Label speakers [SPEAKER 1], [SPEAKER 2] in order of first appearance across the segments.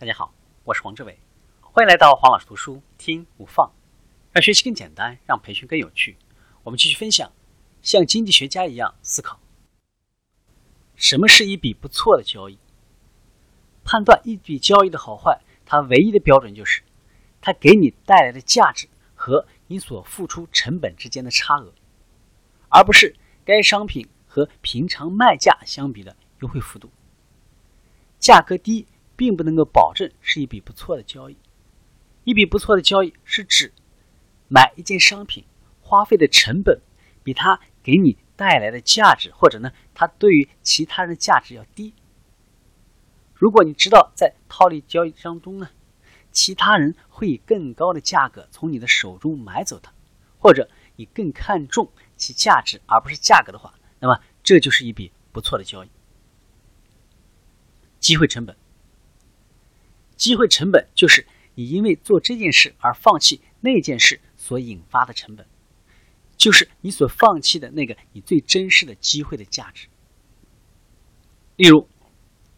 [SPEAKER 1] 大家好，我是黄志伟，欢迎来到黄老师读书听无放，让学习更简单，让培训更有趣。我们继续分享，像经济学家一样思考，什么是一笔不错的交易？判断一笔交易的好坏，它唯一的标准就是它给你带来的价值和你所付出成本之间的差额，而不是该商品和平常卖价相比的优惠幅度。价格低。并不能够保证是一笔不错的交易。一笔不错的交易是指买一件商品花费的成本比它给你带来的价值，或者呢，它对于其他人的价值要低。如果你知道在套利交易当中呢，其他人会以更高的价格从你的手中买走它，或者你更看重其价值而不是价格的话，那么这就是一笔不错的交易。机会成本。机会成本就是你因为做这件事而放弃那件事所引发的成本，就是你所放弃的那个你最珍视的机会的价值。例如，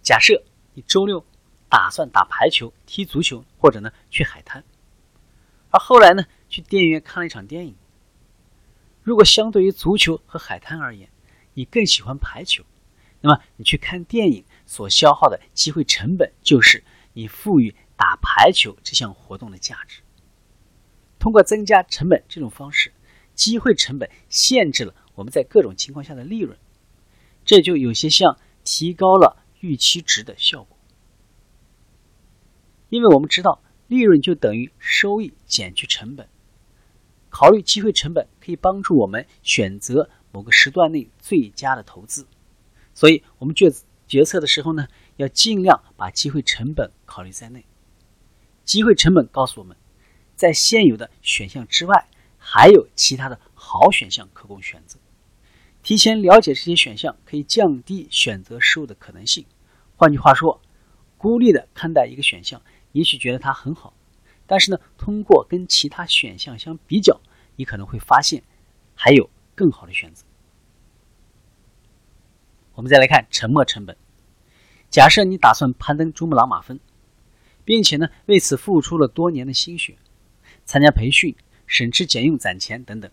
[SPEAKER 1] 假设你周六打算打排球、踢足球，或者呢去海滩，而后来呢去电影院看了一场电影。如果相对于足球和海滩而言，你更喜欢排球，那么你去看电影所消耗的机会成本就是。以赋予打排球这项活动的价值，通过增加成本这种方式，机会成本限制了我们在各种情况下的利润，这就有些像提高了预期值的效果。因为我们知道，利润就等于收益减去成本，考虑机会成本可以帮助我们选择某个时段内最佳的投资，所以我们就决策的时候呢。要尽量把机会成本考虑在内。机会成本告诉我们，在现有的选项之外，还有其他的好选项可供选择。提前了解这些选项，可以降低选择失误的可能性。换句话说，孤立的看待一个选项，也许觉得它很好，但是呢，通过跟其他选项相比较，你可能会发现还有更好的选择。我们再来看沉没成本。假设你打算攀登珠穆朗玛峰，并且呢为此付出了多年的心血，参加培训、省吃俭用攒钱等等，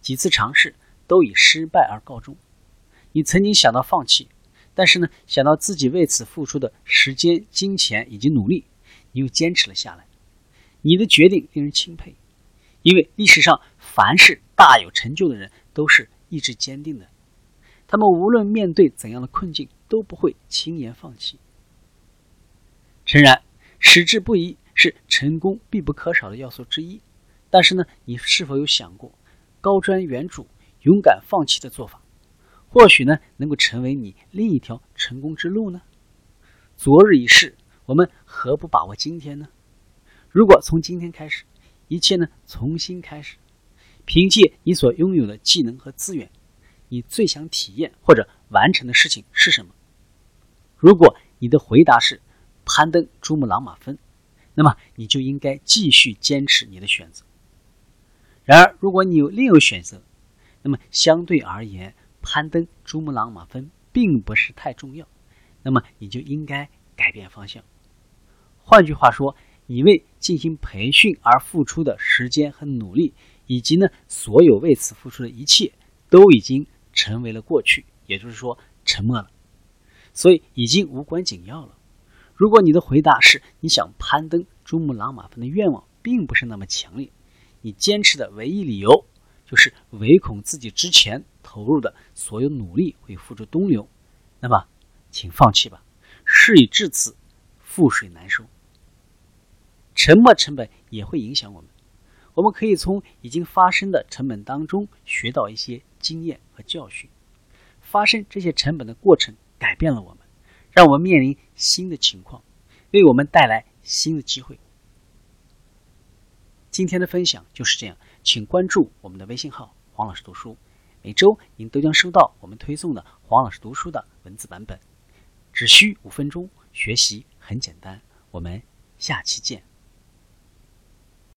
[SPEAKER 1] 几次尝试都以失败而告终。你曾经想到放弃，但是呢想到自己为此付出的时间、金钱以及努力，你又坚持了下来。你的决定令人钦佩，因为历史上凡是大有成就的人都是意志坚定的。他们无论面对怎样的困境，都不会轻言放弃。诚然，矢志不移是成功必不可少的要素之一。但是呢，你是否有想过，高瞻远瞩、勇敢放弃的做法，或许呢，能够成为你另一条成功之路呢？昨日已逝，我们何不把握今天呢？如果从今天开始，一切呢重新开始，凭借你所拥有的技能和资源。你最想体验或者完成的事情是什么？如果你的回答是攀登珠穆朗玛峰，那么你就应该继续坚持你的选择。然而，如果你有另有选择，那么相对而言，攀登珠穆朗玛峰并不是太重要，那么你就应该改变方向。换句话说，你为进行培训而付出的时间和努力，以及呢所有为此付出的一切，都已经。成为了过去，也就是说沉默了，所以已经无关紧要了。如果你的回答是你想攀登珠穆朗玛峰的愿望并不是那么强烈，你坚持的唯一理由就是唯恐自己之前投入的所有努力会付诸东流，那么请放弃吧。事已至此，覆水难收。沉默成本也会影响我们。我们可以从已经发生的成本当中学到一些经验和教训。发生这些成本的过程改变了我们，让我们面临新的情况，为我们带来新的机会。今天的分享就是这样，请关注我们的微信号“黄老师读书”，每周您都将收到我们推送的黄老师读书的文字版本。只需五分钟，学习很简单。我们下期见。